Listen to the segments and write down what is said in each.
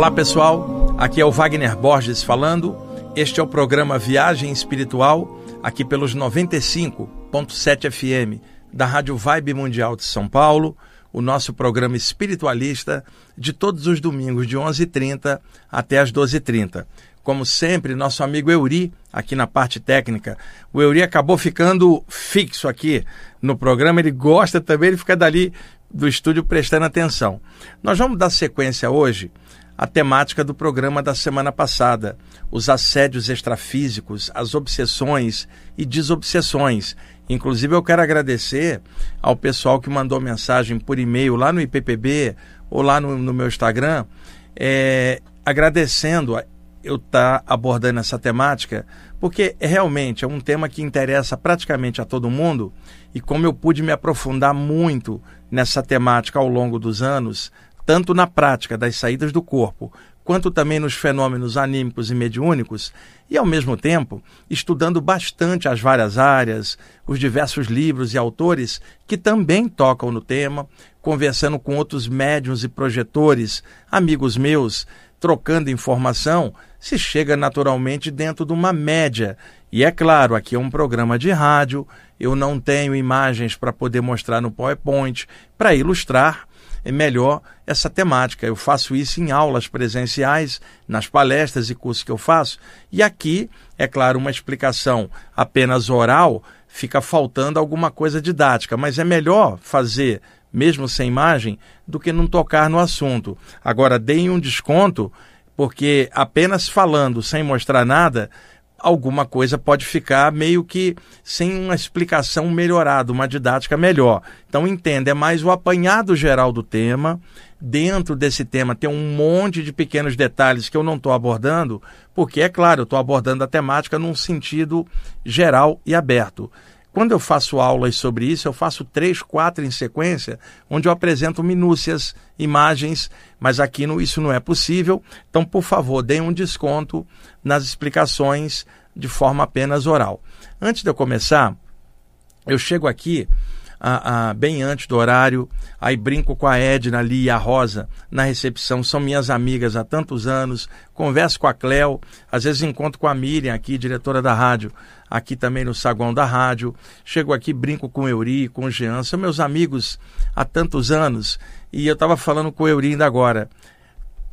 Olá pessoal, aqui é o Wagner Borges falando. Este é o programa Viagem Espiritual, aqui pelos 95.7 FM da Rádio Vibe Mundial de São Paulo, o nosso programa espiritualista de todos os domingos de 11h30 até as 12h30. Como sempre, nosso amigo Euri, aqui na parte técnica. O Euri acabou ficando fixo aqui no programa, ele gosta também, ele fica dali do estúdio prestando atenção. Nós vamos dar sequência hoje à temática do programa da semana passada, os assédios extrafísicos, as obsessões e desobsessões. Inclusive, eu quero agradecer ao pessoal que mandou mensagem por e-mail lá no IPPB ou lá no, no meu Instagram, é, agradecendo eu estar tá abordando essa temática, porque realmente é um tema que interessa praticamente a todo mundo e como eu pude me aprofundar muito nessa temática ao longo dos anos, tanto na prática das saídas do corpo, quanto também nos fenômenos anímicos e mediúnicos, e ao mesmo tempo estudando bastante as várias áreas, os diversos livros e autores que também tocam no tema, conversando com outros médiums e projetores, amigos meus, trocando informação, se chega naturalmente dentro de uma média. E é claro, aqui é um programa de rádio, eu não tenho imagens para poder mostrar no PowerPoint para ilustrar melhor essa temática. Eu faço isso em aulas presenciais, nas palestras e cursos que eu faço, e aqui, é claro, uma explicação apenas oral, fica faltando alguma coisa didática, mas é melhor fazer mesmo sem imagem, do que não tocar no assunto. Agora, deem um desconto, porque apenas falando, sem mostrar nada, alguma coisa pode ficar meio que sem uma explicação melhorada, uma didática melhor. Então, entenda, é mais o apanhado geral do tema. Dentro desse tema tem um monte de pequenos detalhes que eu não estou abordando, porque, é claro, eu estou abordando a temática num sentido geral e aberto. Quando eu faço aulas sobre isso, eu faço três, quatro em sequência, onde eu apresento minúcias, imagens, mas aqui no, isso não é possível. Então, por favor, deem um desconto nas explicações de forma apenas oral. Antes de eu começar, eu chego aqui a, a, bem antes do horário. Aí brinco com a Edna ali e a Rosa na recepção, são minhas amigas há tantos anos. Converso com a Cleo, às vezes encontro com a Miriam aqui, diretora da rádio, aqui também no saguão da rádio. Chego aqui, brinco com o Euri, com o Jean, são meus amigos há tantos anos. E eu estava falando com o Euri ainda agora.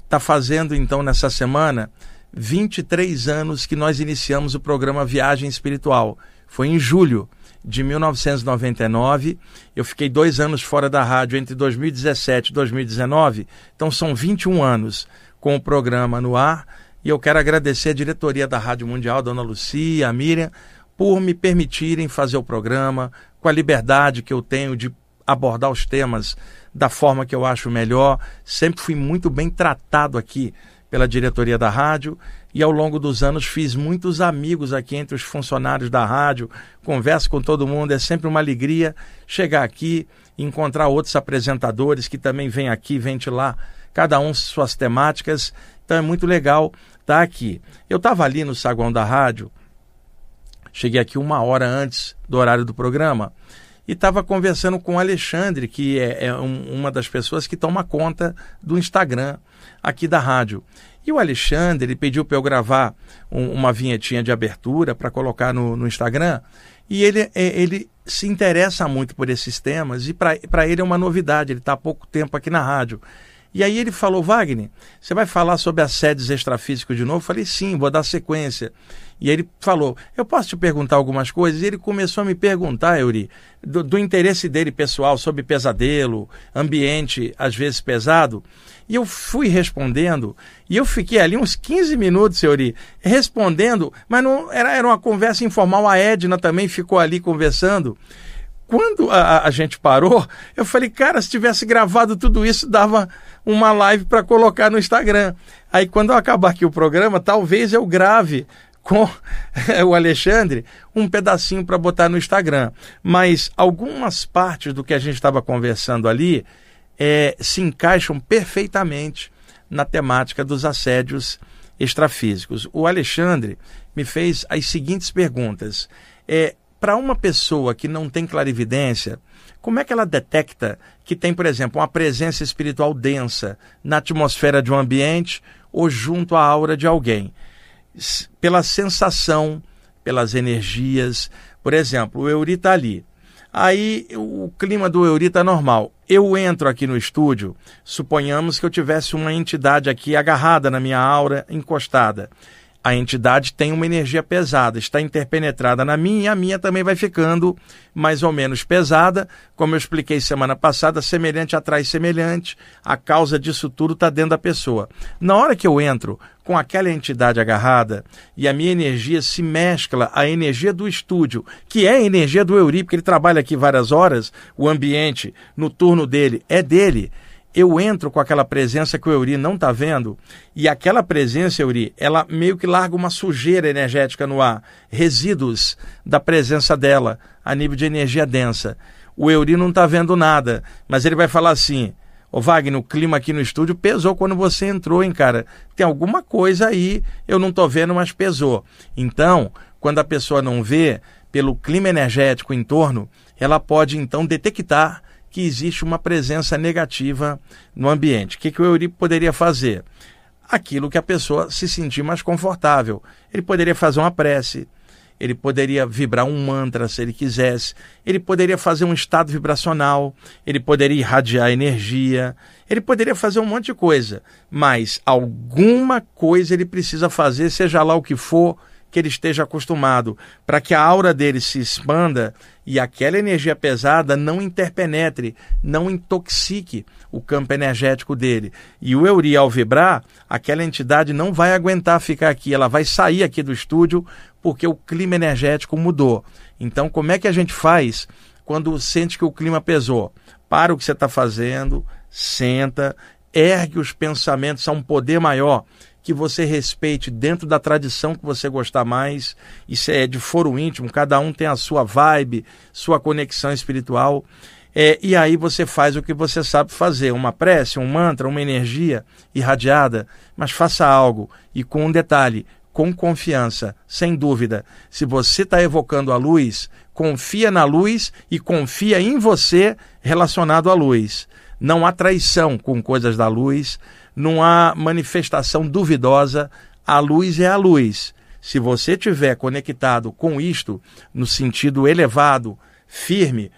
Está fazendo então nessa semana 23 anos que nós iniciamos o programa Viagem Espiritual. Foi em julho de 1999. Eu fiquei dois anos fora da rádio entre 2017 e 2019, então são 21 anos com o programa no ar. E eu quero agradecer a diretoria da Rádio Mundial, Dona Lucia, a Miriam, por me permitirem fazer o programa com a liberdade que eu tenho de abordar os temas da forma que eu acho melhor. Sempre fui muito bem tratado aqui pela diretoria da rádio e ao longo dos anos fiz muitos amigos aqui entre os funcionários da rádio, converso com todo mundo, é sempre uma alegria chegar aqui e encontrar outros apresentadores que também vêm aqui ventilar cada um suas temáticas. Então é muito legal estar aqui. Eu estava ali no saguão da rádio, cheguei aqui uma hora antes do horário do programa e estava conversando com o Alexandre, que é, é um, uma das pessoas que toma conta do Instagram aqui da rádio. E o Alexandre, ele pediu para eu gravar um, uma vinhetinha de abertura para colocar no, no, Instagram. E ele, é, ele se interessa muito por esses temas e para ele é uma novidade, ele está há pouco tempo aqui na rádio. E aí ele falou, Wagner, você vai falar sobre assédios extrafísicos de novo? Eu falei, sim, vou dar sequência. E ele falou, eu posso te perguntar algumas coisas? E ele começou a me perguntar, Euri, do, do interesse dele pessoal sobre pesadelo, ambiente às vezes pesado. E eu fui respondendo, e eu fiquei ali uns 15 minutos, Euri, respondendo, mas não era, era uma conversa informal. A Edna também ficou ali conversando. Quando a, a gente parou, eu falei, cara, se tivesse gravado tudo isso, dava uma live para colocar no Instagram. Aí quando eu acabar aqui o programa, talvez eu grave com o Alexandre um pedacinho para botar no Instagram. Mas algumas partes do que a gente estava conversando ali é, se encaixam perfeitamente na temática dos assédios extrafísicos. O Alexandre me fez as seguintes perguntas. É, para uma pessoa que não tem clarividência, como é que ela detecta que tem, por exemplo, uma presença espiritual densa na atmosfera de um ambiente ou junto à aura de alguém? Pela sensação, pelas energias. Por exemplo, o Euri está ali. Aí o clima do Euri está normal. Eu entro aqui no estúdio, suponhamos que eu tivesse uma entidade aqui agarrada na minha aura, encostada a entidade tem uma energia pesada, está interpenetrada na minha e a minha também vai ficando mais ou menos pesada. Como eu expliquei semana passada, semelhante atrai semelhante, a causa disso tudo está dentro da pessoa. Na hora que eu entro com aquela entidade agarrada e a minha energia se mescla à energia do estúdio, que é a energia do Euri, porque ele trabalha aqui várias horas, o ambiente no turno dele é dele eu entro com aquela presença que o Euri não está vendo, e aquela presença, Euri, ela meio que larga uma sujeira energética no ar, resíduos da presença dela a nível de energia densa. O Euri não está vendo nada, mas ele vai falar assim: Ô Wagner, o clima aqui no estúdio pesou quando você entrou, hein, cara? Tem alguma coisa aí, eu não estou vendo, mas pesou. Então, quando a pessoa não vê, pelo clima energético em torno, ela pode então detectar que existe uma presença negativa no ambiente. O que, que o Euripo poderia fazer? Aquilo que a pessoa se sentir mais confortável. Ele poderia fazer uma prece, ele poderia vibrar um mantra se ele quisesse, ele poderia fazer um estado vibracional, ele poderia irradiar energia, ele poderia fazer um monte de coisa, mas alguma coisa ele precisa fazer, seja lá o que for, que ele esteja acostumado, para que a aura dele se expanda e aquela energia pesada não interpenetre, não intoxique o campo energético dele. E o Euri, ao vibrar, aquela entidade não vai aguentar ficar aqui, ela vai sair aqui do estúdio porque o clima energético mudou. Então, como é que a gente faz quando sente que o clima pesou? Para o que você está fazendo, senta, ergue os pensamentos a um poder maior que você respeite dentro da tradição que você gostar mais. Isso é de foro íntimo, cada um tem a sua vibe, sua conexão espiritual. É, e aí você faz o que você sabe fazer, uma prece, um mantra, uma energia irradiada, mas faça algo e com um detalhe, com confiança, sem dúvida. Se você está evocando a luz, confia na luz e confia em você relacionado à luz. Não há traição com coisas da luz, não há manifestação duvidosa, a luz é a luz. Se você tiver conectado com isto, no sentido elevado, firme,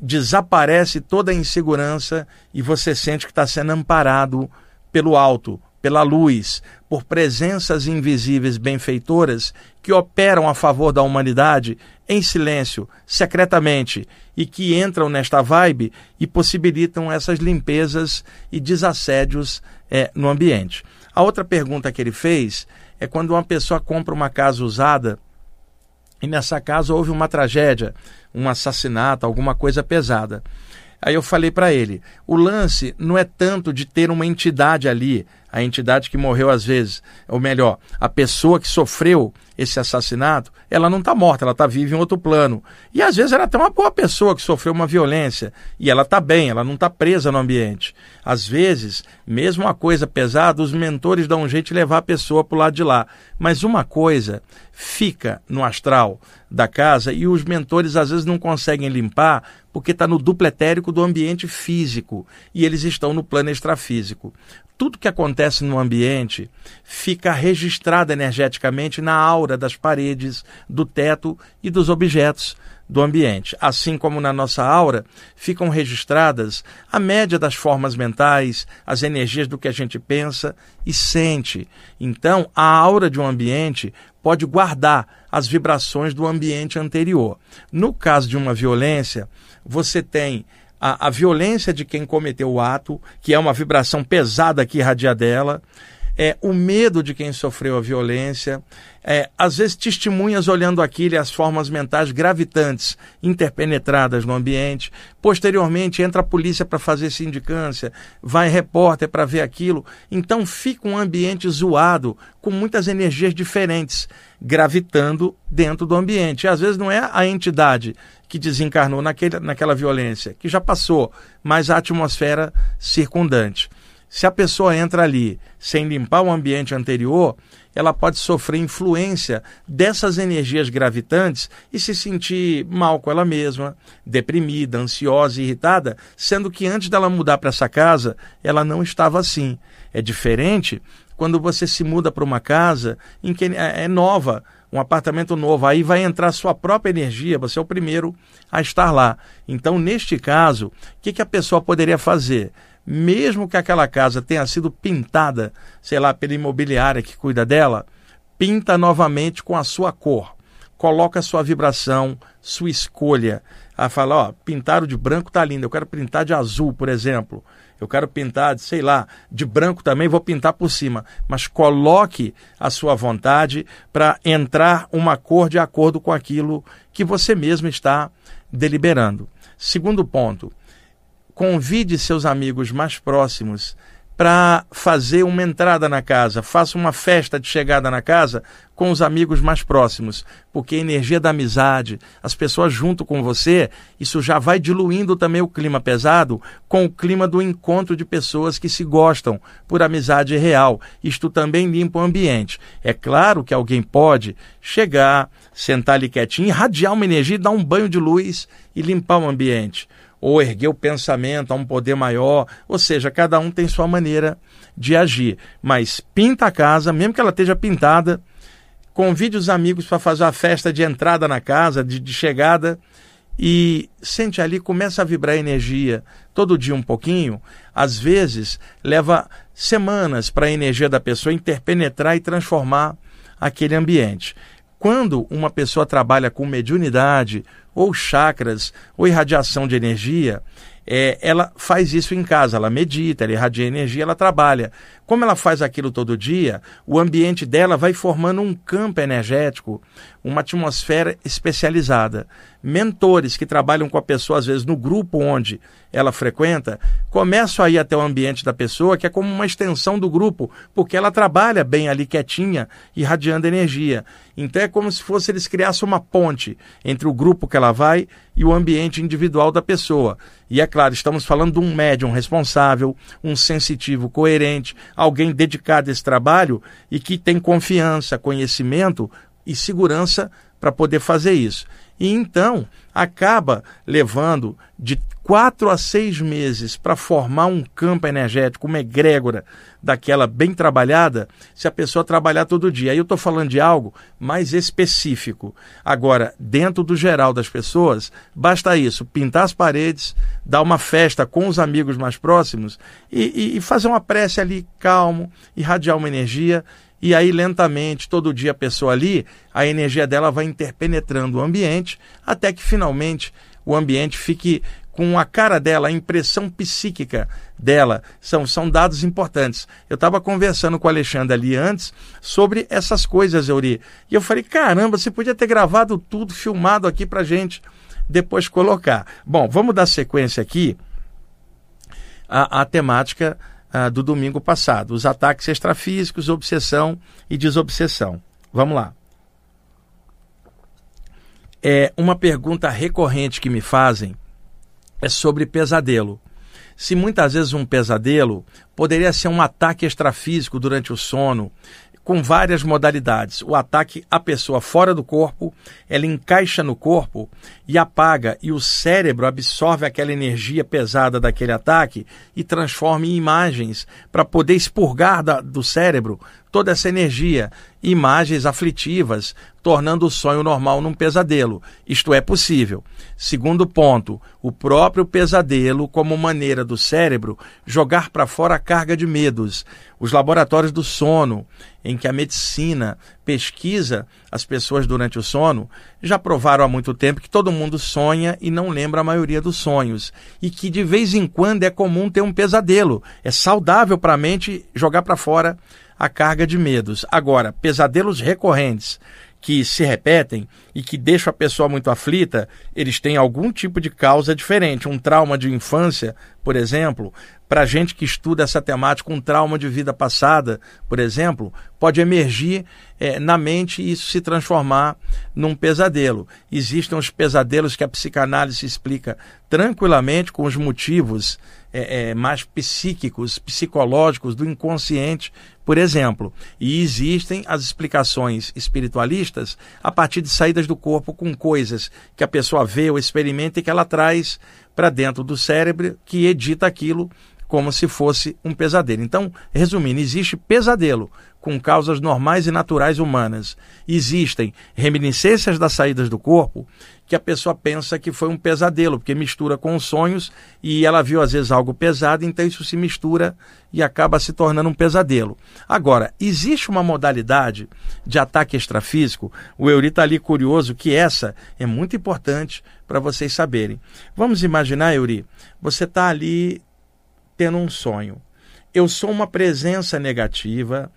desaparece toda a insegurança e você sente que está sendo amparado pelo alto, pela luz, por presenças invisíveis benfeitoras que operam a favor da humanidade em silêncio, secretamente, e que entram nesta vibe e possibilitam essas limpezas e desassédios é, no ambiente. A outra pergunta que ele fez é quando uma pessoa compra uma casa usada e nessa casa houve uma tragédia, um assassinato, alguma coisa pesada. Aí eu falei para ele: o lance não é tanto de ter uma entidade ali, a entidade que morreu às vezes, ou melhor, a pessoa que sofreu esse assassinato, ela não está morta, ela está viva em outro plano. E às vezes ela é até uma boa pessoa que sofreu uma violência e ela está bem, ela não está presa no ambiente. Às vezes, mesmo uma coisa pesada, os mentores dão um jeito de levar a pessoa para o lado de lá. Mas uma coisa fica no astral da casa e os mentores às vezes não conseguem limpar porque está no duplo etérico do ambiente físico e eles estão no plano extrafísico tudo que acontece no ambiente fica registrado energeticamente na aura das paredes, do teto e dos objetos do ambiente. Assim como na nossa aura ficam registradas a média das formas mentais, as energias do que a gente pensa e sente. Então, a aura de um ambiente pode guardar as vibrações do ambiente anterior. No caso de uma violência, você tem a, a violência de quem cometeu o ato, que é uma vibração pesada que irradia dela, é, o medo de quem sofreu a violência, é, às vezes testemunhas olhando aquilo e as formas mentais gravitantes interpenetradas no ambiente. Posteriormente entra a polícia para fazer sindicância, vai repórter para ver aquilo. Então fica um ambiente zoado, com muitas energias diferentes gravitando dentro do ambiente. E às vezes não é a entidade que desencarnou naquele, naquela violência, que já passou, mas a atmosfera circundante. Se a pessoa entra ali sem limpar o ambiente anterior, ela pode sofrer influência dessas energias gravitantes e se sentir mal com ela mesma, deprimida, ansiosa, irritada, sendo que antes dela mudar para essa casa, ela não estava assim. É diferente quando você se muda para uma casa em que é, é nova, um apartamento novo, aí vai entrar sua própria energia, você é o primeiro a estar lá. Então, neste caso, o que, que a pessoa poderia fazer? Mesmo que aquela casa tenha sido pintada, sei lá, pela imobiliária que cuida dela, pinta novamente com a sua cor. Coloca sua vibração, sua escolha. A falar, ó, pintaram de branco tá lindo, eu quero pintar de azul, por exemplo eu quero pintar, sei lá, de branco também, vou pintar por cima. Mas coloque a sua vontade para entrar uma cor de acordo com aquilo que você mesmo está deliberando. Segundo ponto, convide seus amigos mais próximos para fazer uma entrada na casa, faça uma festa de chegada na casa com os amigos mais próximos, porque a energia da amizade, as pessoas junto com você, isso já vai diluindo também o clima pesado com o clima do encontro de pessoas que se gostam por amizade real. Isto também limpa o ambiente. É claro que alguém pode chegar, sentar ali quietinho, irradiar uma energia, dar um banho de luz e limpar o ambiente ou erguer o pensamento a um poder maior, ou seja, cada um tem sua maneira de agir. Mas pinta a casa, mesmo que ela esteja pintada, convide os amigos para fazer a festa de entrada na casa, de, de chegada, e sente ali, começa a vibrar energia todo dia um pouquinho, às vezes leva semanas para a energia da pessoa interpenetrar e transformar aquele ambiente. Quando uma pessoa trabalha com mediunidade, ou chakras, ou irradiação de energia, é, ela faz isso em casa, ela medita, ela irradia energia, ela trabalha. Como ela faz aquilo todo dia, o ambiente dela vai formando um campo energético, uma atmosfera especializada. Mentores que trabalham com a pessoa, às vezes no grupo onde ela frequenta, começam a ir até o ambiente da pessoa, que é como uma extensão do grupo, porque ela trabalha bem ali quietinha, irradiando energia. Então é como se fosse eles criassem uma ponte entre o grupo que ela vai e o ambiente individual da pessoa. E é claro, estamos falando de um médium responsável, um sensitivo coerente, alguém dedicado a esse trabalho e que tem confiança, conhecimento e segurança para poder fazer isso. E então acaba levando de quatro a seis meses para formar um campo energético, uma egrégora daquela bem trabalhada, se a pessoa trabalhar todo dia. Aí eu estou falando de algo mais específico. Agora, dentro do geral das pessoas, basta isso: pintar as paredes, dar uma festa com os amigos mais próximos e, e, e fazer uma prece ali calmo, irradiar uma energia e aí lentamente, todo dia a pessoa ali, a energia dela vai interpenetrando o ambiente, até que finalmente o ambiente fique com a cara dela, a impressão psíquica dela. São, são dados importantes. Eu estava conversando com o Alexandre ali antes sobre essas coisas, Euri. E eu falei, caramba, você podia ter gravado tudo, filmado aqui para gente depois colocar. Bom, vamos dar sequência aqui à, à temática ah, do domingo passado: os ataques extrafísicos, obsessão e desobsessão. Vamos lá. É uma pergunta recorrente que me fazem é sobre pesadelo. Se muitas vezes um pesadelo poderia ser um ataque extrafísico durante o sono, com várias modalidades. O ataque à pessoa fora do corpo, ela encaixa no corpo e apaga, e o cérebro absorve aquela energia pesada daquele ataque e transforma em imagens para poder expurgar da, do cérebro toda essa energia, imagens aflitivas, tornando o sonho normal num pesadelo. Isto é possível. Segundo ponto, o próprio pesadelo como maneira do cérebro jogar para fora a carga de medos. Os laboratórios do sono, em que a medicina pesquisa as pessoas durante o sono, já provaram há muito tempo que todo mundo sonha e não lembra a maioria dos sonhos. E que de vez em quando é comum ter um pesadelo. É saudável para a mente jogar para fora a carga de medos. Agora, pesadelos recorrentes que se repetem e que deixam a pessoa muito aflita, eles têm algum tipo de causa diferente. Um trauma de infância, por exemplo, para gente que estuda essa temática, um trauma de vida passada, por exemplo, pode emergir é, na mente e isso se transformar num pesadelo. Existem os pesadelos que a psicanálise explica tranquilamente com os motivos é, é, mais psíquicos, psicológicos, do inconsciente, por exemplo. E existem as explicações espiritualistas a partir de saídas do corpo com coisas que a pessoa vê ou experimenta e que ela traz para dentro do cérebro, que edita aquilo como se fosse um pesadelo. Então, resumindo, existe pesadelo com causas normais e naturais humanas. Existem reminiscências das saídas do corpo que a pessoa pensa que foi um pesadelo, porque mistura com os sonhos e ela viu às vezes algo pesado, então isso se mistura e acaba se tornando um pesadelo. Agora, existe uma modalidade de ataque extrafísico, o Euri está ali curioso, que essa é muito importante para vocês saberem. Vamos imaginar, Euri, você está ali tendo um sonho. Eu sou uma presença negativa.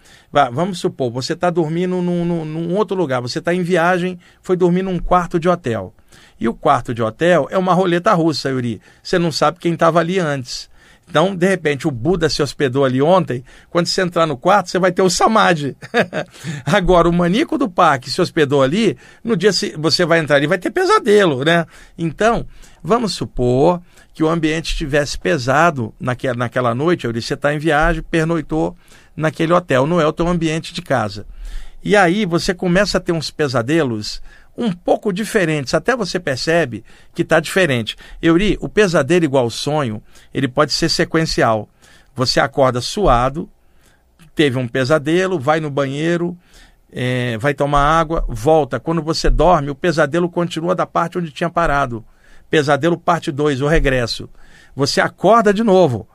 Vamos supor, você está dormindo num, num, num, outro lugar, você está em viagem, foi dormir num quarto de hotel. E o quarto de hotel é uma roleta russa, Yuri. Você não sabe quem estava ali antes. Então, de repente, o Buda se hospedou ali ontem. Quando você entrar no quarto, você vai ter o Samadhi. Agora, o maníaco do parque se hospedou ali. No dia você vai entrar ali, vai ter pesadelo, né? Então, vamos supor que o ambiente estivesse pesado naquela, naquela noite, eu disse, você está em viagem, pernoitou naquele hotel, não é o teu ambiente de casa. E aí você começa a ter uns pesadelos um pouco diferentes, até você percebe que está diferente. Euri, o pesadelo igual sonho, ele pode ser sequencial. Você acorda suado, teve um pesadelo, vai no banheiro, é, vai tomar água, volta. Quando você dorme, o pesadelo continua da parte onde tinha parado. Pesadelo parte 2, o regresso. Você acorda de novo.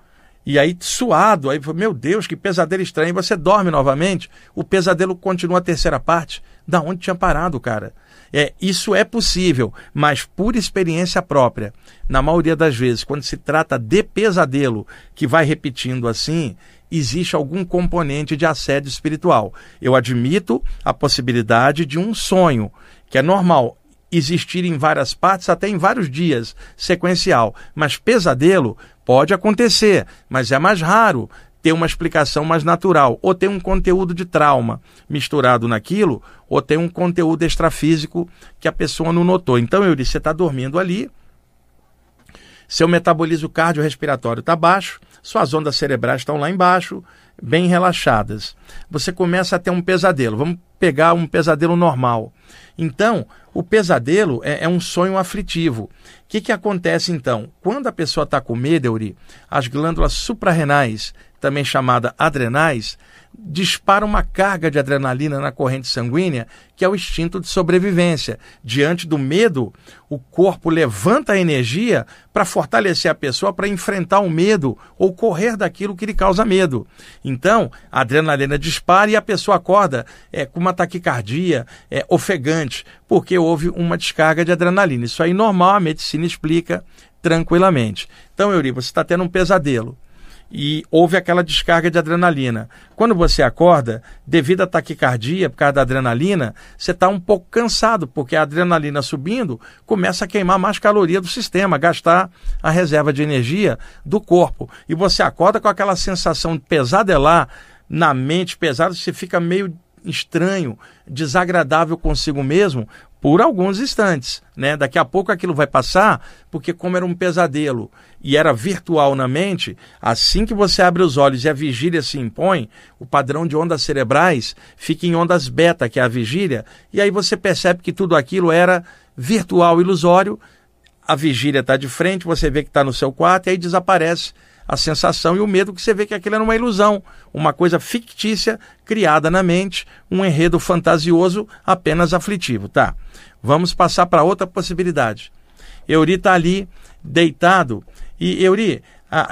E aí, suado, aí, meu Deus, que pesadelo estranho. Você dorme novamente, o pesadelo continua a terceira parte, da onde tinha parado, cara. É, isso é possível, mas por experiência própria. Na maioria das vezes, quando se trata de pesadelo que vai repetindo assim, existe algum componente de assédio espiritual. Eu admito a possibilidade de um sonho, que é normal existir em várias partes, até em vários dias, sequencial. Mas pesadelo pode acontecer, mas é mais raro ter uma explicação mais natural, ou ter um conteúdo de trauma misturado naquilo, ou ter um conteúdo extrafísico que a pessoa não notou. Então eu disse, você está dormindo ali, seu metabolismo cardiorrespiratório está baixo, suas ondas cerebrais estão lá embaixo, bem relaxadas. Você começa a ter um pesadelo. Vamos pegar um pesadelo normal. Então, o pesadelo é, é um sonho aflitivo. O que, que acontece então? Quando a pessoa está com medo, Euri, as glândulas suprarrenais, também chamadas adrenais, dispara uma carga de adrenalina na corrente sanguínea, que é o instinto de sobrevivência. Diante do medo, o corpo levanta a energia para fortalecer a pessoa para enfrentar o medo ou correr daquilo que lhe causa medo. Então, a adrenalina dispara e a pessoa acorda é, com uma taquicardia é, ofegante, porque houve uma descarga de adrenalina. Isso aí normal, a medicina explica tranquilamente. Então, Eurico, você está tendo um pesadelo e houve aquela descarga de adrenalina. Quando você acorda, devido à taquicardia, por causa da adrenalina, você está um pouco cansado, porque a adrenalina subindo começa a queimar mais caloria do sistema, gastar a reserva de energia do corpo. E você acorda com aquela sensação de pesadelar na mente pesada, você fica meio estranho, desagradável consigo mesmo, por alguns instantes, né? Daqui a pouco aquilo vai passar, porque como era um pesadelo e era virtual na mente, assim que você abre os olhos e a vigília se impõe, o padrão de ondas cerebrais fica em ondas beta, que é a vigília, e aí você percebe que tudo aquilo era virtual, ilusório, a vigília está de frente, você vê que está no seu quarto e aí desaparece a sensação e o medo que você vê que aquilo era uma ilusão, uma coisa fictícia criada na mente, um enredo fantasioso apenas aflitivo. Tá, vamos passar para outra possibilidade. Euri está ali deitado e Euri,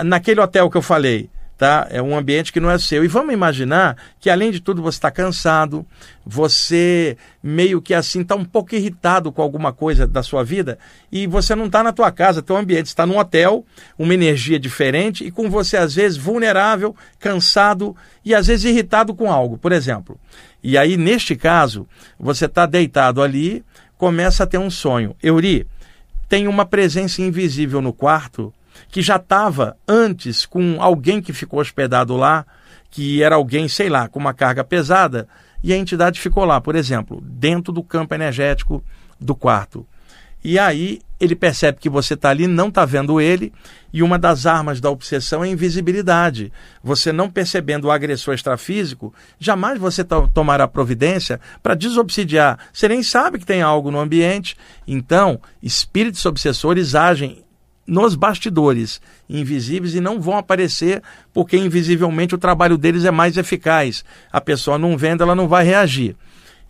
naquele hotel que eu falei, tá? É um ambiente que não é seu. E vamos imaginar que, além de tudo, você está cansado, você meio que assim está um pouco irritado com alguma coisa da sua vida e você não está na tua casa, teu ambiente está num hotel, uma energia diferente e com você às vezes vulnerável, cansado e às vezes irritado com algo, por exemplo. E aí, neste caso, você está deitado ali, começa a ter um sonho. Euri, tem uma presença invisível no quarto que já estava antes com alguém que ficou hospedado lá, que era alguém, sei lá, com uma carga pesada, e a entidade ficou lá, por exemplo, dentro do campo energético do quarto. E aí ele percebe que você está ali, não está vendo ele, e uma das armas da obsessão é a invisibilidade. Você não percebendo o agressor extrafísico, jamais você to tomará providência para desobsidiar. Você nem sabe que tem algo no ambiente. Então, espíritos obsessores agem nos bastidores, invisíveis, e não vão aparecer porque invisivelmente o trabalho deles é mais eficaz. A pessoa não vendo, ela não vai reagir.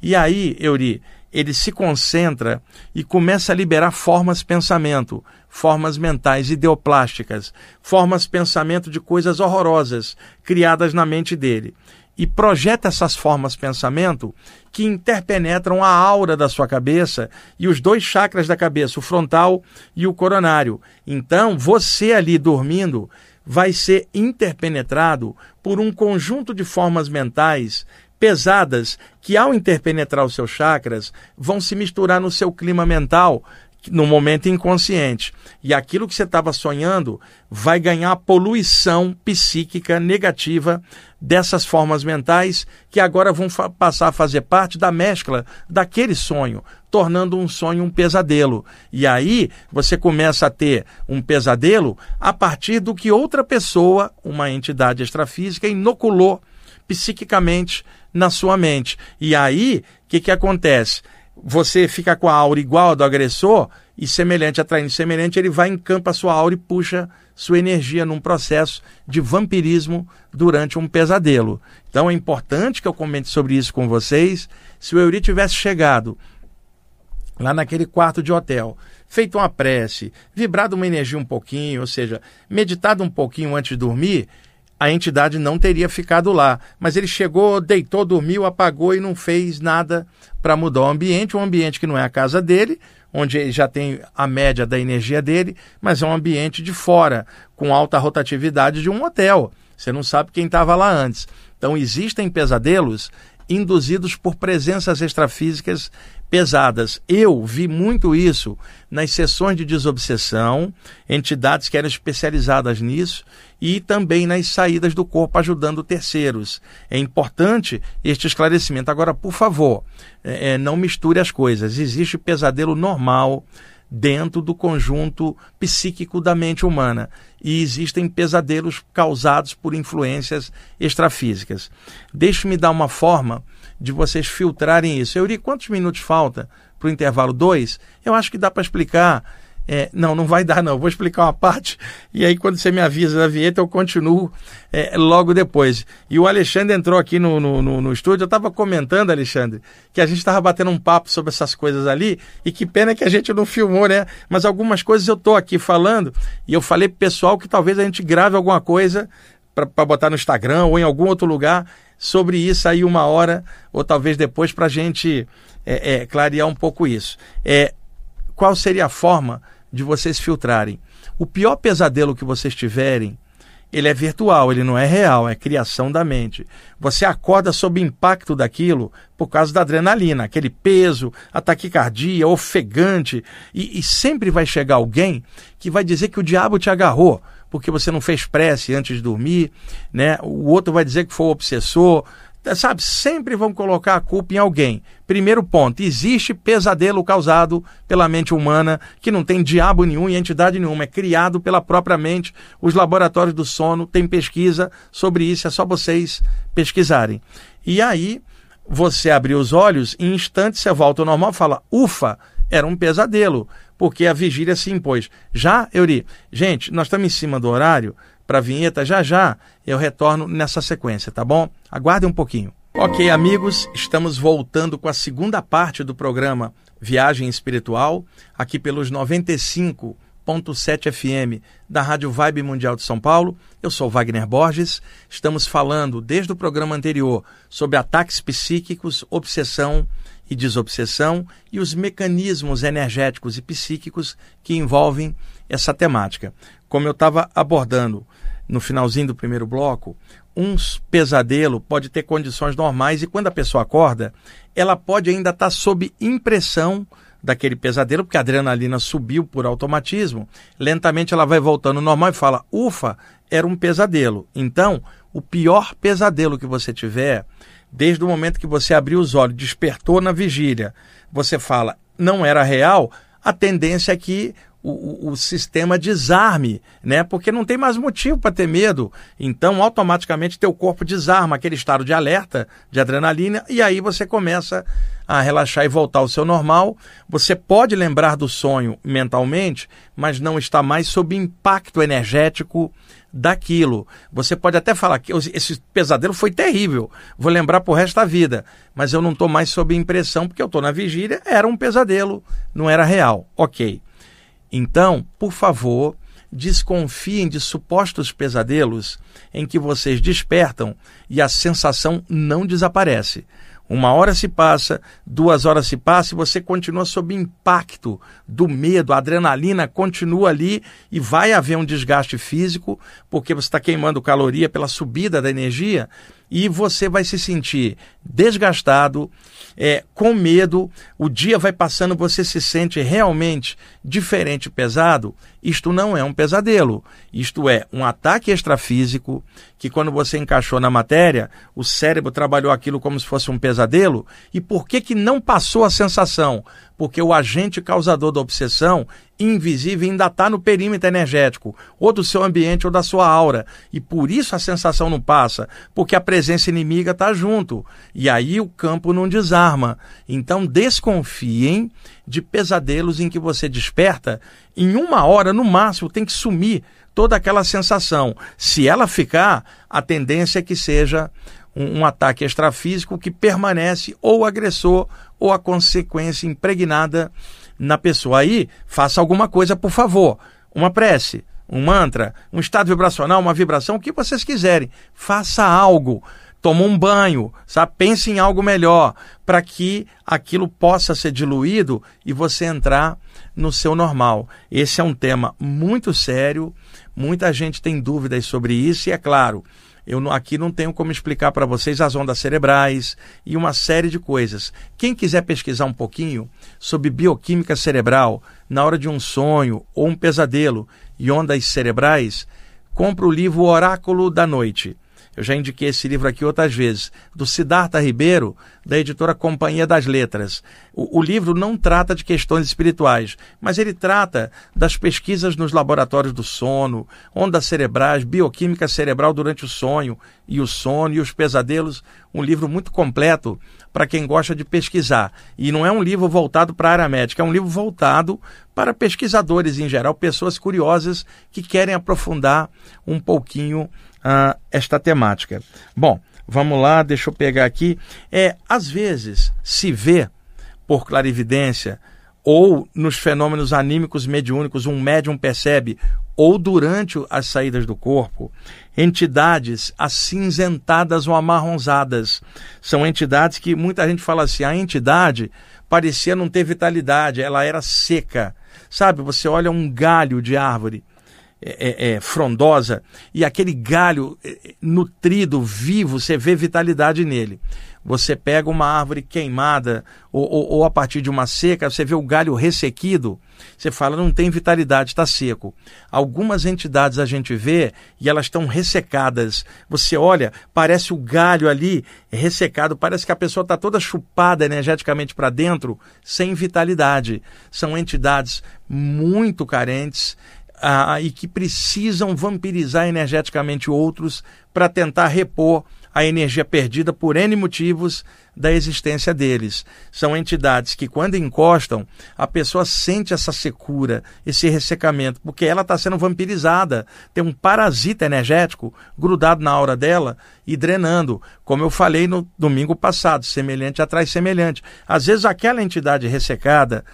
E aí, Euri, ele se concentra e começa a liberar formas pensamento, formas mentais ideoplásticas, formas pensamento de coisas horrorosas criadas na mente dele. E projeta essas formas pensamento que interpenetram a aura da sua cabeça e os dois chakras da cabeça, o frontal e o coronário. Então, você ali dormindo vai ser interpenetrado por um conjunto de formas mentais pesadas que, ao interpenetrar os seus chakras, vão se misturar no seu clima mental no momento inconsciente. E aquilo que você estava sonhando vai ganhar poluição psíquica negativa dessas formas mentais que agora vão passar a fazer parte da mescla daquele sonho, tornando um sonho um pesadelo. E aí você começa a ter um pesadelo a partir do que outra pessoa, uma entidade extrafísica, inoculou psiquicamente na sua mente. E aí, o que, que acontece? Você fica com a aura igual a do agressor e semelhante, atraindo semelhante, ele vai em campo a sua aura e puxa sua energia num processo de vampirismo durante um pesadelo. Então é importante que eu comente sobre isso com vocês. Se o Euri tivesse chegado lá naquele quarto de hotel, feito uma prece, vibrado uma energia um pouquinho, ou seja, meditado um pouquinho antes de dormir, a entidade não teria ficado lá. Mas ele chegou, deitou, dormiu, apagou e não fez nada para mudar o ambiente, um ambiente que não é a casa dele, onde ele já tem a média da energia dele, mas é um ambiente de fora, com alta rotatividade de um hotel. Você não sabe quem estava lá antes. Então existem pesadelos induzidos por presenças extrafísicas pesadas. Eu vi muito isso nas sessões de desobsessão, entidades que eram especializadas nisso, e também nas saídas do corpo ajudando terceiros. É importante este esclarecimento. Agora, por favor, é, é não misture as coisas. Existe pesadelo normal dentro do conjunto psíquico da mente humana. E existem pesadelos causados por influências extrafísicas. Deixe-me dar uma forma de vocês filtrarem isso. Eu li quantos minutos falta para o intervalo 2? Eu acho que dá para explicar. É, não, não vai dar, não. Vou explicar uma parte e aí, quando você me avisa da vinheta, eu continuo é, logo depois. E o Alexandre entrou aqui no, no, no, no estúdio. Eu estava comentando, Alexandre, que a gente estava batendo um papo sobre essas coisas ali e que pena que a gente não filmou, né? Mas algumas coisas eu estou aqui falando e eu falei pro pessoal que talvez a gente grave alguma coisa para botar no Instagram ou em algum outro lugar sobre isso aí uma hora ou talvez depois para a gente é, é, clarear um pouco isso. É, qual seria a forma de vocês filtrarem? O pior pesadelo que vocês tiverem, ele é virtual, ele não é real, é criação da mente. Você acorda sob impacto daquilo por causa da adrenalina, aquele peso, a taquicardia, ofegante, e, e sempre vai chegar alguém que vai dizer que o diabo te agarrou porque você não fez prece antes de dormir, né? O outro vai dizer que foi o obsessor, sabe? Sempre vão colocar a culpa em alguém. Primeiro ponto: existe pesadelo causado pela mente humana que não tem diabo nenhum e entidade nenhuma, é criado pela própria mente. Os laboratórios do sono têm pesquisa sobre isso, é só vocês pesquisarem. E aí você abrir os olhos, em instantes você volta ao normal e fala: ufa, era um pesadelo porque a vigília se impôs. Já, Euri, gente, nós estamos em cima do horário para a vinheta, já já eu retorno nessa sequência, tá bom? Aguardem um pouquinho. Ok, amigos, estamos voltando com a segunda parte do programa Viagem Espiritual, aqui pelos 95.7 FM da Rádio Vibe Mundial de São Paulo. Eu sou Wagner Borges. Estamos falando desde o programa anterior sobre ataques psíquicos, obsessão, e desobsessão e os mecanismos energéticos e psíquicos que envolvem essa temática. Como eu estava abordando no finalzinho do primeiro bloco, um pesadelo pode ter condições normais e quando a pessoa acorda, ela pode ainda estar tá sob impressão daquele pesadelo, porque a adrenalina subiu por automatismo. Lentamente ela vai voltando ao normal e fala: ufa, era um pesadelo. Então, o pior pesadelo que você tiver desde o momento que você abriu os olhos, despertou na vigília, você fala, não era real, a tendência é que o, o, sistema desarme, né? Porque não tem mais motivo para ter medo. Então, automaticamente, teu corpo desarma aquele estado de alerta, de adrenalina, e aí você começa a relaxar e voltar ao seu normal. Você pode lembrar do sonho mentalmente, mas não está mais sob impacto energético daquilo. Você pode até falar que esse pesadelo foi terrível, vou lembrar pro resto da vida, mas eu não estou mais sob impressão porque eu estou na vigília, era um pesadelo, não era real. Ok. Então, por favor, desconfiem de supostos pesadelos em que vocês despertam e a sensação não desaparece. Uma hora se passa, duas horas se passam e você continua sob impacto do medo, a adrenalina continua ali e vai haver um desgaste físico, porque você está queimando caloria pela subida da energia e você vai se sentir desgastado, é, com medo, o dia vai passando, você se sente realmente diferente, pesado. Isto não é um pesadelo. Isto é um ataque extrafísico que, quando você encaixou na matéria, o cérebro trabalhou aquilo como se fosse um pesadelo. E por que, que não passou a sensação? porque o agente causador da obsessão, invisível, ainda está no perímetro energético, ou do seu ambiente ou da sua aura. E por isso a sensação não passa, porque a presença inimiga está junto. E aí o campo não desarma. Então desconfiem de pesadelos em que você desperta, em uma hora no máximo tem que sumir toda aquela sensação. Se ela ficar, a tendência é que seja um, um ataque extrafísico que permanece ou o agressor ou a consequência impregnada na pessoa. Aí, faça alguma coisa, por favor. Uma prece, um mantra, um estado vibracional, uma vibração, o que vocês quiserem. Faça algo. Toma um banho, sabe? pense em algo melhor para que aquilo possa ser diluído e você entrar no seu normal. Esse é um tema muito sério, muita gente tem dúvidas sobre isso e é claro, eu aqui não tenho como explicar para vocês as ondas cerebrais e uma série de coisas. Quem quiser pesquisar um pouquinho sobre bioquímica cerebral na hora de um sonho ou um pesadelo e ondas cerebrais, compre o livro Oráculo da Noite. Eu já indiquei esse livro aqui outras vezes, do Siddhartha Ribeiro, da editora Companhia das Letras. O, o, livro não trata de questões espirituais, mas ele trata das pesquisas nos laboratórios do sono, ondas cerebrais, bioquímica cerebral durante o sonho e o sono e os pesadelos. Um livro muito completo para quem gosta de pesquisar. E não é um livro voltado para a área médica, é um livro voltado para pesquisadores em geral, pessoas curiosas que querem aprofundar um pouquinho esta temática. Bom, vamos lá, deixa eu pegar aqui. É, às vezes se vê por clarividência ou nos fenômenos anímicos mediúnicos, um médium percebe, ou durante as saídas do corpo, entidades acinzentadas ou amarronzadas. São entidades que muita gente fala assim: a entidade parecia não ter vitalidade, ela era seca. Sabe, você olha um galho de árvore, é, é, é, frondosa e aquele galho é, nutrido, vivo, você vê vitalidade nele. Você pega uma árvore queimada ou, ou, ou, a partir de uma seca, você vê o galho ressequido, você fala, não tem vitalidade, está seco. Algumas entidades a gente vê e elas estão ressecadas. Você olha, parece o galho ali ressecado, parece que a pessoa está toda chupada energeticamente para dentro, sem vitalidade. São entidades muito carentes ah, e que precisam vampirizar energeticamente outros para tentar repor a energia perdida por N motivos da existência deles. São entidades que, quando encostam, a pessoa sente essa secura, esse ressecamento, porque ela está sendo vampirizada. Tem um parasita energético grudado na aura dela e drenando. Como eu falei no domingo passado, semelhante atrai semelhante. Às vezes, aquela entidade ressecada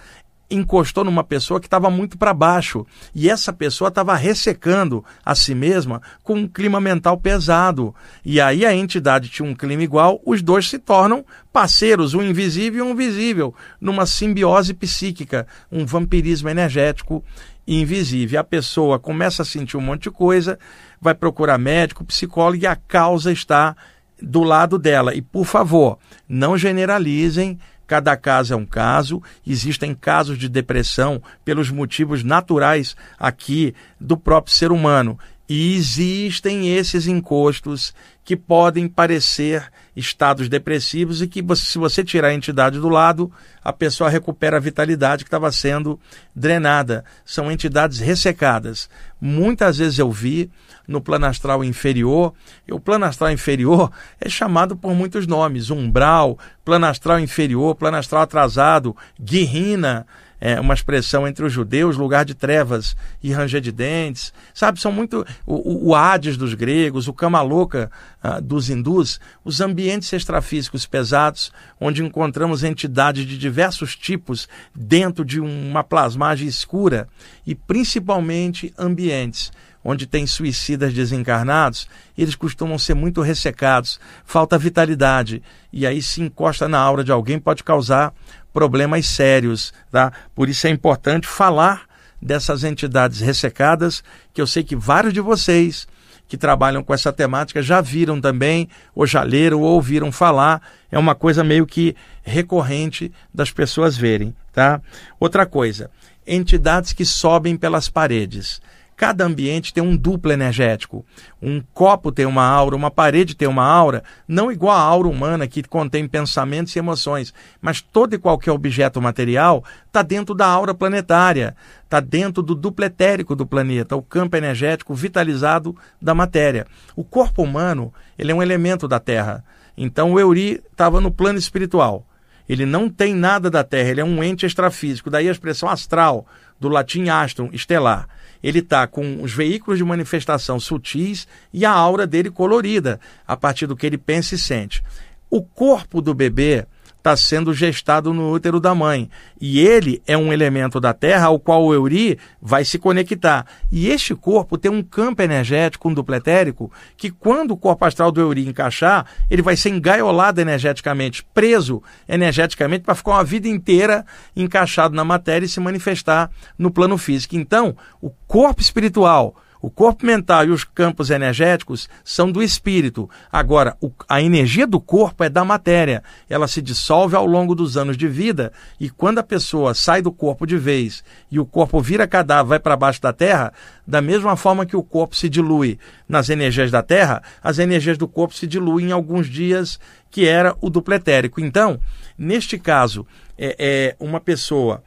encostou numa pessoa que estava muito para baixo e essa pessoa estava ressecando a si mesma com um clima mental pesado. E aí a entidade tinha um clima igual, os dois se tornam parceiros, um invisível e um visível, numa simbiose psíquica, um vampirismo energético invisível. A pessoa começa a sentir um monte de coisa, vai procurar médico, psicólogo e a causa está do lado dela. E por favor, não generalizem Cada caso é um caso, existem casos de depressão pelos motivos naturais aqui do próprio ser humano. E existem esses encostos que podem parecer estados depressivos e que, se você tirar a entidade do lado, a pessoa recupera a vitalidade que estava sendo drenada. São entidades ressecadas. Muitas vezes eu vi no plano astral inferior, e o plano astral inferior é chamado por muitos nomes: umbral, plano astral inferior, plano astral atrasado, guirrina é, uma expressão entre os judeus, lugar de trevas e ranger de dentes. Sabe, são muito. O, o Hades dos gregos, o Kamaloka uh, dos hindus, os ambientes extrafísicos pesados, onde encontramos entidades de diversos tipos dentro de uma plasmagem escura e principalmente ambientes onde tem suicidas desencarnados, eles costumam ser muito ressecados, falta vitalidade, e aí se encosta na aura de alguém pode causar problemas sérios, tá? Por isso é importante falar dessas entidades ressecadas, que eu sei que vários de vocês que trabalham com essa temática já viram também, ou já leram, ou ouviram falar. É uma coisa meio que recorrente das pessoas verem, tá? Outra coisa, entidades que sobem pelas paredes. Cada ambiente tem um duplo energético. Um copo tem uma aura, uma parede tem uma aura, não igual a aura humana que contém pensamentos e emoções, mas todo e qualquer objeto material está dentro da aura planetária, está dentro do duplo etérico do planeta, o campo energético vitalizado da matéria. O corpo humano ele é um elemento da Terra. Então o Euri estava no plano espiritual. Ele não tem nada da Terra, ele é um ente extrafísico. Daí a expressão astral, do latim astrum, estelar ele está com os veículos de manifestação sutis e a aura dele colorida, a partir do que ele pensa e sente. O corpo do bebê está sendo gestado no útero da mãe. E ele é um elemento da Terra ao qual o Euri vai se conectar. E este corpo tem um campo energético, um dupletérico, que quando o corpo astral do Euri encaixar, ele vai ser engaiolado energeticamente, preso energeticamente, para ficar uma vida inteira encaixado na matéria e se manifestar no plano físico. Então, o corpo espiritual o corpo mental e os campos energéticos são do espírito. Agora, o, a energia do corpo é da matéria. Ela se dissolve ao longo dos anos de vida e quando a pessoa sai do corpo de vez e o corpo vira cadáver, vai para baixo da terra, da mesma forma que o corpo se dilui nas energias da terra, as energias do corpo se diluem em alguns dias, que era o dupletérico. Então, neste caso, é, é uma pessoa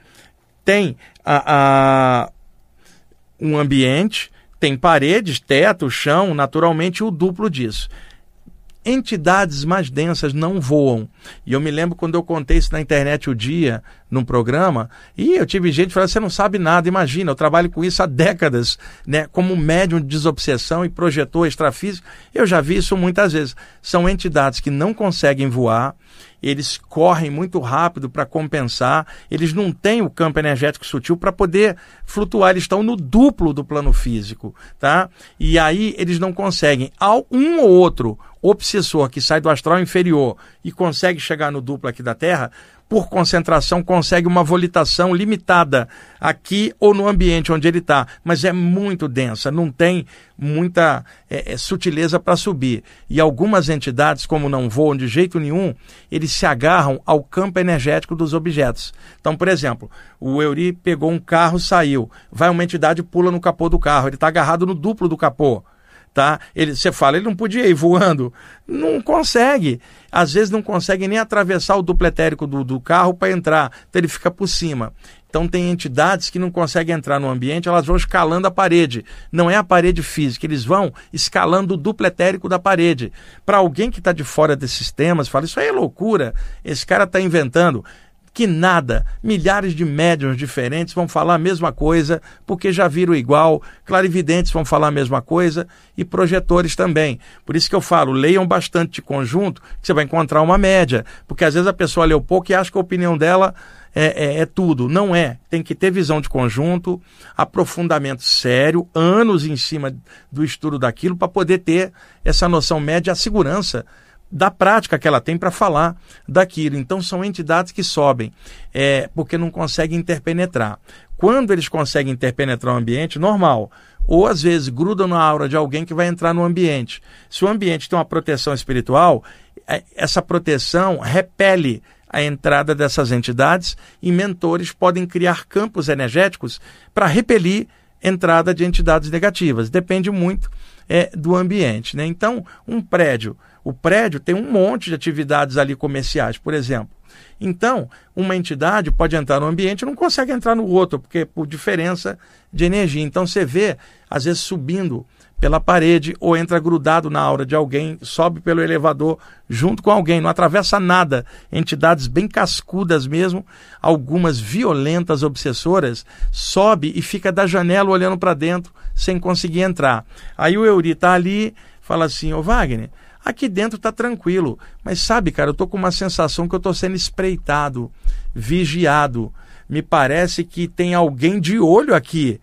tem a, a um ambiente tem paredes, teto, chão, naturalmente o duplo disso. Entidades mais densas não voam. E eu me lembro quando eu contei isso na internet o dia, num programa, e eu tive gente falando: você não sabe nada, imagina, eu trabalho com isso há décadas, né? Como médium de desobsessão e projetor extrafísico. Eu já vi isso muitas vezes. São entidades que não conseguem voar, eles correm muito rápido para compensar, eles não têm o campo energético sutil para poder flutuar, eles estão no duplo do plano físico, tá? E aí eles não conseguem. Ao um ou outro obsessor que sai do astral inferior e consegue chegar no duplo aqui da Terra, por concentração, consegue uma volitação limitada aqui ou no ambiente onde ele está, mas é muito densa, não tem muita é, é, sutileza para subir. E algumas entidades, como não voam de jeito nenhum, eles se agarram ao campo energético dos objetos. Então, por exemplo, o Euri pegou um carro, saiu, vai uma entidade pula no capô do carro, ele está agarrado no duplo do capô tá? Ele, você fala, ele não podia ir voando. Não consegue. Às vezes não consegue nem atravessar o dupletérico do, do carro para entrar. Então ele fica por cima. Então tem entidades que não conseguem entrar no ambiente, elas vão escalando a parede. Não é a parede física, eles vão escalando o dupletérico da parede. Para alguém que está de fora desses temas, fala, isso aí é loucura, esse cara está inventando que nada, milhares de médiums diferentes vão falar a mesma coisa, porque já viram igual, clarividentes vão falar a mesma coisa e projetores também. Por isso que eu falo, leiam bastante de conjunto, que você vai encontrar uma média, porque às vezes a pessoa leu pouco e acha que a opinião dela é, é, é tudo. Não é. Tem que ter visão de conjunto, aprofundamento sério, anos em cima do estudo daquilo, para poder ter essa noção média, a segurança da prática que ela tem para falar daquilo. Então são entidades que sobem, é, porque não conseguem interpenetrar. Quando eles conseguem interpenetrar o ambiente, normal. Ou às vezes grudam na aura de alguém que vai entrar no ambiente. Se o ambiente tem uma proteção espiritual, é, essa proteção repele a entrada dessas entidades e mentores podem criar campos energéticos para repelir entrada de entidades negativas. Depende muito é, do ambiente. Né? Então, um prédio, o prédio tem um monte de atividades ali comerciais, por exemplo. Então, uma entidade pode entrar no ambiente e não consegue entrar no outro, porque por diferença de energia. Então, você vê, às vezes, subindo pela parede ou entra grudado na aura de alguém, sobe pelo elevador junto com alguém, não atravessa nada. Entidades bem cascudas mesmo, algumas violentas, obsessoras, sobe e fica da janela olhando para dentro sem conseguir entrar. Aí o Euri tá ali, fala assim: "Ô Wagner, aqui dentro tá tranquilo, mas sabe, cara, eu tô com uma sensação que eu tô sendo espreitado, vigiado. Me parece que tem alguém de olho aqui."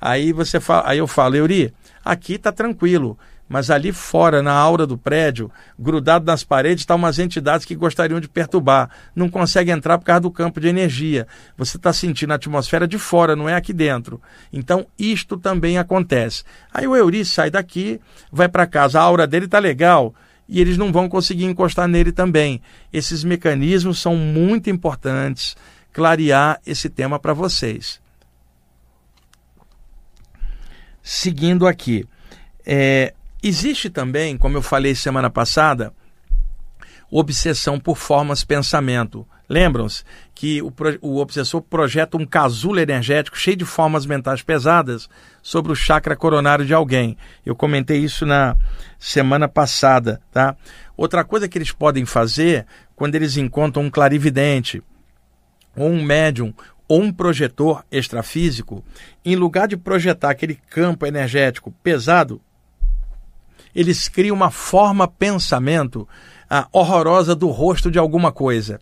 Aí você fala, aí eu falo, Euri, Aqui está tranquilo, mas ali fora, na aura do prédio, grudado nas paredes, estão tá umas entidades que gostariam de perturbar. Não consegue entrar por causa do campo de energia. Você está sentindo a atmosfera de fora, não é aqui dentro. Então, isto também acontece. Aí o Euri sai daqui, vai para casa, a aura dele está legal e eles não vão conseguir encostar nele também. Esses mecanismos são muito importantes. Clarear esse tema para vocês. seguindo aqui. É, existe também, como eu falei semana passada, obsessão por formas pensamento. Lembram-se que o, o, obsessor projeta um casulo energético cheio de formas mentais pesadas sobre o chakra coronário de alguém. Eu comentei isso na semana passada, tá? Outra coisa que eles podem fazer quando eles encontram um clarividente ou um médium ou um projetor extrafísico, em lugar de projetar aquele campo energético pesado, eles criam uma forma pensamento ah, horrorosa do rosto de alguma coisa.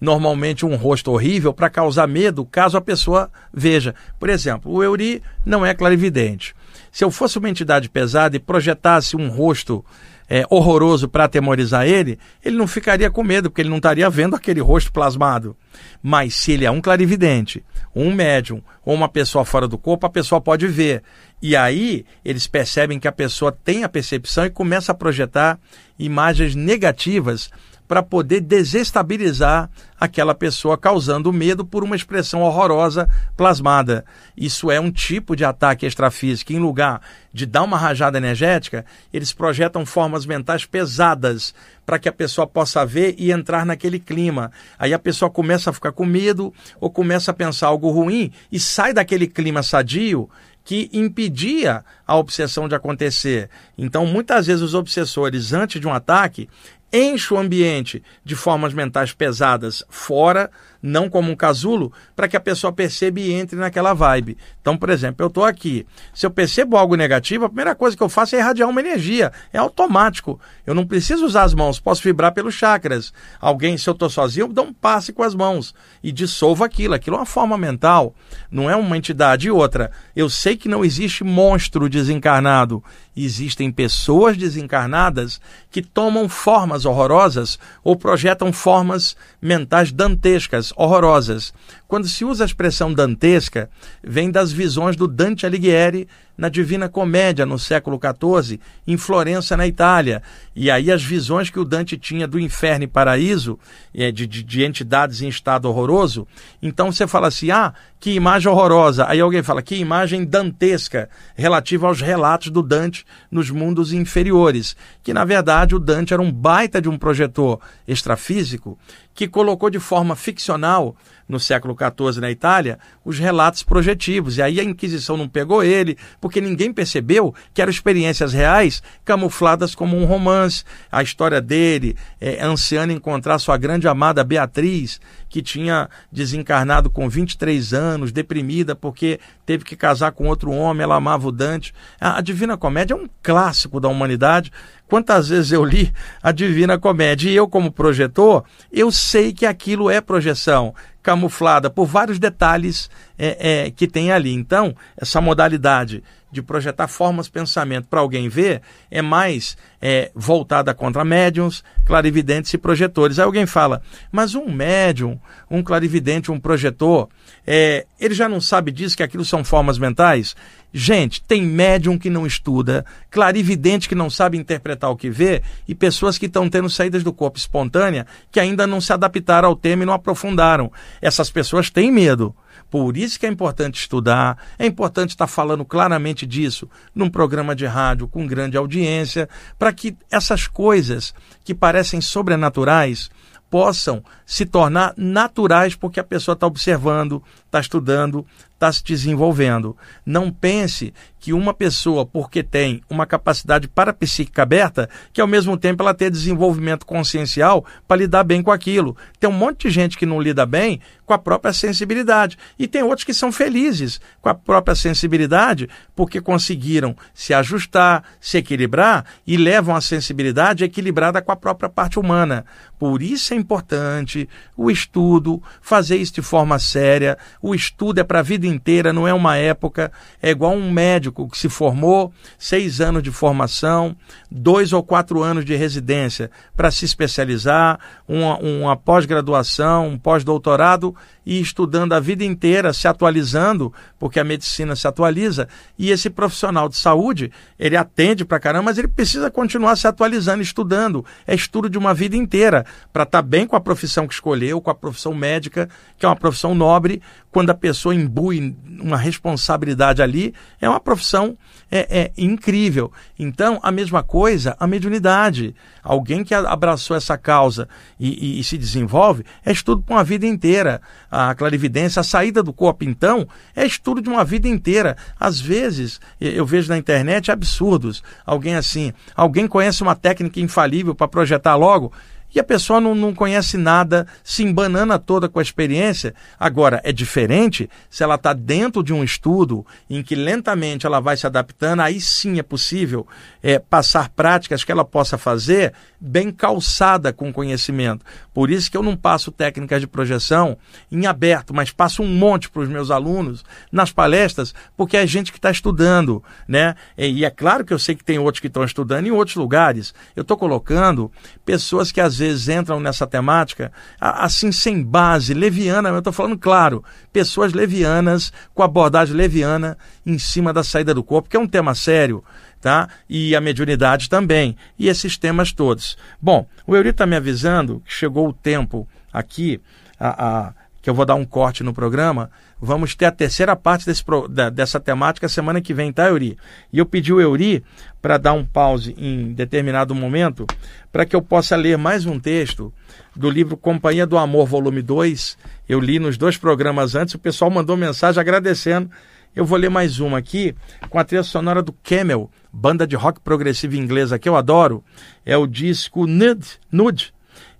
Normalmente um rosto horrível para causar medo caso a pessoa veja. Por exemplo, o Euri não é clarividente. Se eu fosse uma entidade pesada e projetasse um rosto é, horroroso para atemorizar ele, ele não ficaria com medo, porque ele não estaria vendo aquele rosto plasmado. Mas se ele é um clarividente, um médium ou uma pessoa fora do corpo, a pessoa pode ver. E aí eles percebem que a pessoa tem a percepção e começa a projetar imagens negativas para poder desestabilizar aquela pessoa, causando medo por uma expressão horrorosa plasmada. Isso é um tipo de ataque extrafísico. Em lugar de dar uma rajada energética, eles projetam formas mentais pesadas para que a pessoa possa ver e entrar naquele clima. Aí a pessoa começa a ficar com medo ou começa a pensar algo ruim e sai daquele clima sadio que impedia a obsessão de acontecer. Então, muitas vezes os obsessores, antes de um ataque, enche o ambiente de formas mentais pesadas fora, não como um casulo, para que a pessoa perceba e entre naquela vibe. Então, por exemplo, eu estou aqui. Se eu percebo algo negativo, a primeira coisa que eu faço é irradiar uma energia. É automático. Eu não preciso usar as mãos, posso vibrar pelos chakras. Alguém, se eu estou sozinho, dou um passe com as mãos e dissolvo aquilo. Aquilo é uma forma mental, não é uma entidade. E outra, eu sei que não existe monstro desencarnado. Existem pessoas desencarnadas que tomam formas horrorosas ou projetam formas mentais dantescas, horrorosas. Quando se usa a expressão dantesca, vem das visões do Dante Alighieri na Divina Comédia, no século XIV, em Florença, na Itália. E aí as visões que o Dante tinha do inferno e paraíso, de, de, de entidades em estado horroroso, então você fala assim, ah, que imagem horrorosa. Aí alguém fala, que imagem dantesca, relativa aos relatos do Dante nos mundos inferiores. Que, na verdade, o Dante era um baita de um projetor extrafísico que colocou de forma ficcional no século XIV na Itália, os relatos projetivos. E aí a Inquisição não pegou ele, porque ninguém percebeu que eram experiências reais camufladas como um romance. A história dele, é, anciano encontrar sua grande amada Beatriz, que tinha desencarnado com 23 anos, deprimida porque teve que casar com outro homem, ela amava o Dante. A Divina Comédia é um clássico da humanidade. Quantas vezes eu li a Divina Comédia e eu, como projetor, eu sei que aquilo é projeção camuflada por vários detalhes é, é, que tem ali. Então, essa modalidade de projetar formas pensamento para alguém ver é mais é, voltada contra médiums, clarividentes e projetores. Aí alguém fala, mas um médium, um clarividente, um projetor, é, ele já não sabe disso, que aquilo são formas mentais? Gente, tem médium que não estuda, clarividente que não sabe interpretar o que vê e pessoas que estão tendo saídas do corpo espontânea que ainda não se adaptaram ao tema e não aprofundaram. Essas pessoas têm medo Por isso que é importante estudar, é importante estar falando claramente disso num programa de rádio com grande audiência, para que essas coisas que parecem sobrenaturais possam se tornar naturais porque a pessoa está observando, está estudando, está se desenvolvendo. Não pense que uma pessoa, porque tem uma capacidade parapsíquica aberta, que ao mesmo tempo ela tem desenvolvimento consciencial para lidar bem com aquilo. Tem um monte de gente que não lida bem com a própria sensibilidade. E tem outros que são felizes com a própria sensibilidade porque conseguiram se ajustar, se equilibrar e levam a sensibilidade equilibrada com a própria parte humana. Por isso é importante o estudo, fazer isso de forma séria. O estudo é para a vida inteira, não é uma época. É igual um médico que se formou, seis anos de formação, dois ou quatro anos de residência para se especializar, uma, uma pós-graduação, um pós-doutorado e estudando a vida inteira, se atualizando, porque a medicina se atualiza, e esse profissional de saúde, ele atende para caramba, mas ele precisa continuar se atualizando, estudando. É estudo de uma vida inteira, para estar tá bem com a profissão que escolheu, com a profissão médica, que é uma profissão nobre, quando a pessoa imbui uma responsabilidade ali, é uma profissão é, é incrível. Então, a mesma coisa, a mediunidade. Alguém que abraçou essa causa e, e, e se desenvolve, é estudo para uma vida inteira. A clarividência, a saída do corpo, então, é estudo de uma vida inteira. Às vezes, eu vejo na internet absurdos. Alguém assim, alguém conhece uma técnica infalível para projetar logo e a pessoa não, não conhece nada, se embanana toda com a experiência. Agora, é diferente se ela está dentro de um estudo em que lentamente ela vai se adaptando, aí sim é possível é, passar práticas que ela possa fazer bem calçada com conhecimento. Por isso que eu não passo técnicas de projeção em aberto, mas passo um monte para os meus alunos nas palestras, porque é gente que está estudando, né? E é claro que eu sei que tem outros que estão estudando em outros lugares. Eu estou colocando pessoas que às vezes entram nessa temática assim sem base, leviana, eu estou falando claro, pessoas levianas com abordagem leviana em cima da saída do corpo, que é um tema sério tá? E a mediunidade também, e esses temas todos. Bom, o Euri está me avisando que chegou o tempo aqui, a, a, que eu vou dar um corte no programa. Vamos ter a terceira parte desse, da, dessa temática semana que vem, tá, Euri? E eu pedi o Euri para dar um pause em determinado momento, para que eu possa ler mais um texto do livro Companhia do Amor, volume 2. Eu li nos dois programas antes, o pessoal mandou mensagem agradecendo. Eu vou ler mais uma aqui, com a trilha sonora do Camel, banda de rock progressivo inglesa que eu adoro, é o disco Nude, Nude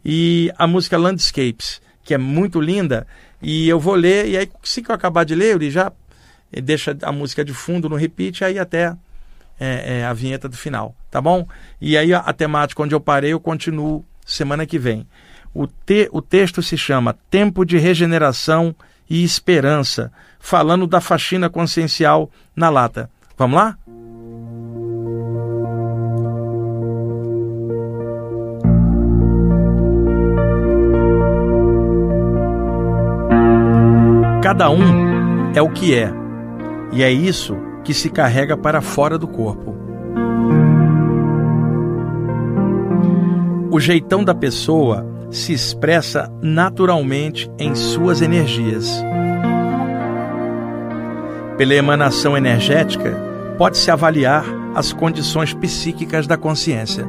e a música Landscapes, que é muito linda. E eu vou ler, e aí, assim que eu acabar de ler, ele já deixa a música de fundo no repeat, aí até é, é, a vinheta do final, tá bom? E aí a, a, temática onde eu parei, eu continuo semana que vem. O, te, o texto se chama Tempo de Regeneração e Esperança, falando da faxina consciencial na lata. Vamos lá? Cada um é o que é, e é isso que se carrega para fora do corpo. O jeitão da pessoa se expressa naturalmente em suas energias. Pela emanação energética, pode-se avaliar as condições psíquicas da consciência.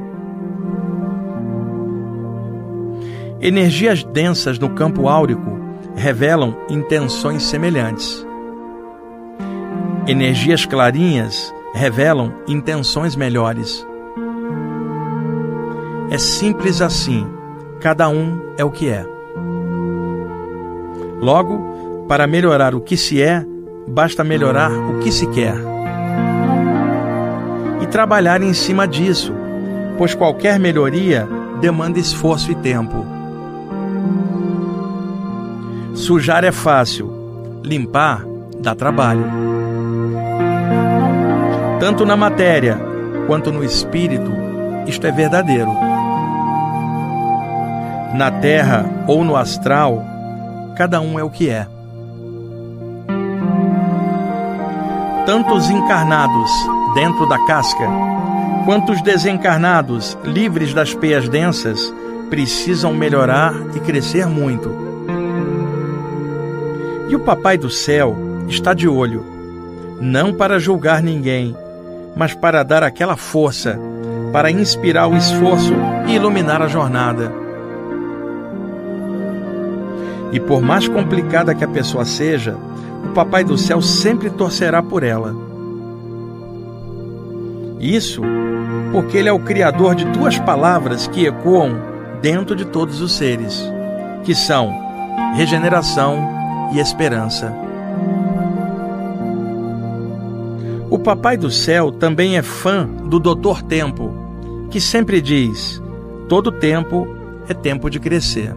Energias densas no campo áurico revelam intenções semelhantes. Energias clarinhas revelam intenções melhores. É simples assim, cada um é o que é. Logo, para melhorar o que se é, basta melhorar o que se quer. E trabalhar em cima disso, pois qualquer melhoria demanda esforço e tempo. Sujar é fácil, limpar dá trabalho. Tanto na matéria quanto no espírito, isto é verdadeiro. Na terra ou no astral, cada um é o que é. Tanto os encarnados dentro da casca, quanto os desencarnados livres das peias densas, precisam melhorar e crescer muito E o Papai do Céu está de olho, não para julgar ninguém, mas para dar aquela força, para inspirar o esforço e iluminar a jornada. E por mais complicada que a pessoa seja, o Papai do Céu sempre torcerá por ela. Isso porque Ele é o Criador de duas palavras que ecoam dentro de todos os seres, que são regeneração e esperança. O Papai do Céu também é fã do Doutor Tempo, que sempre diz: todo tempo é tempo de crescer.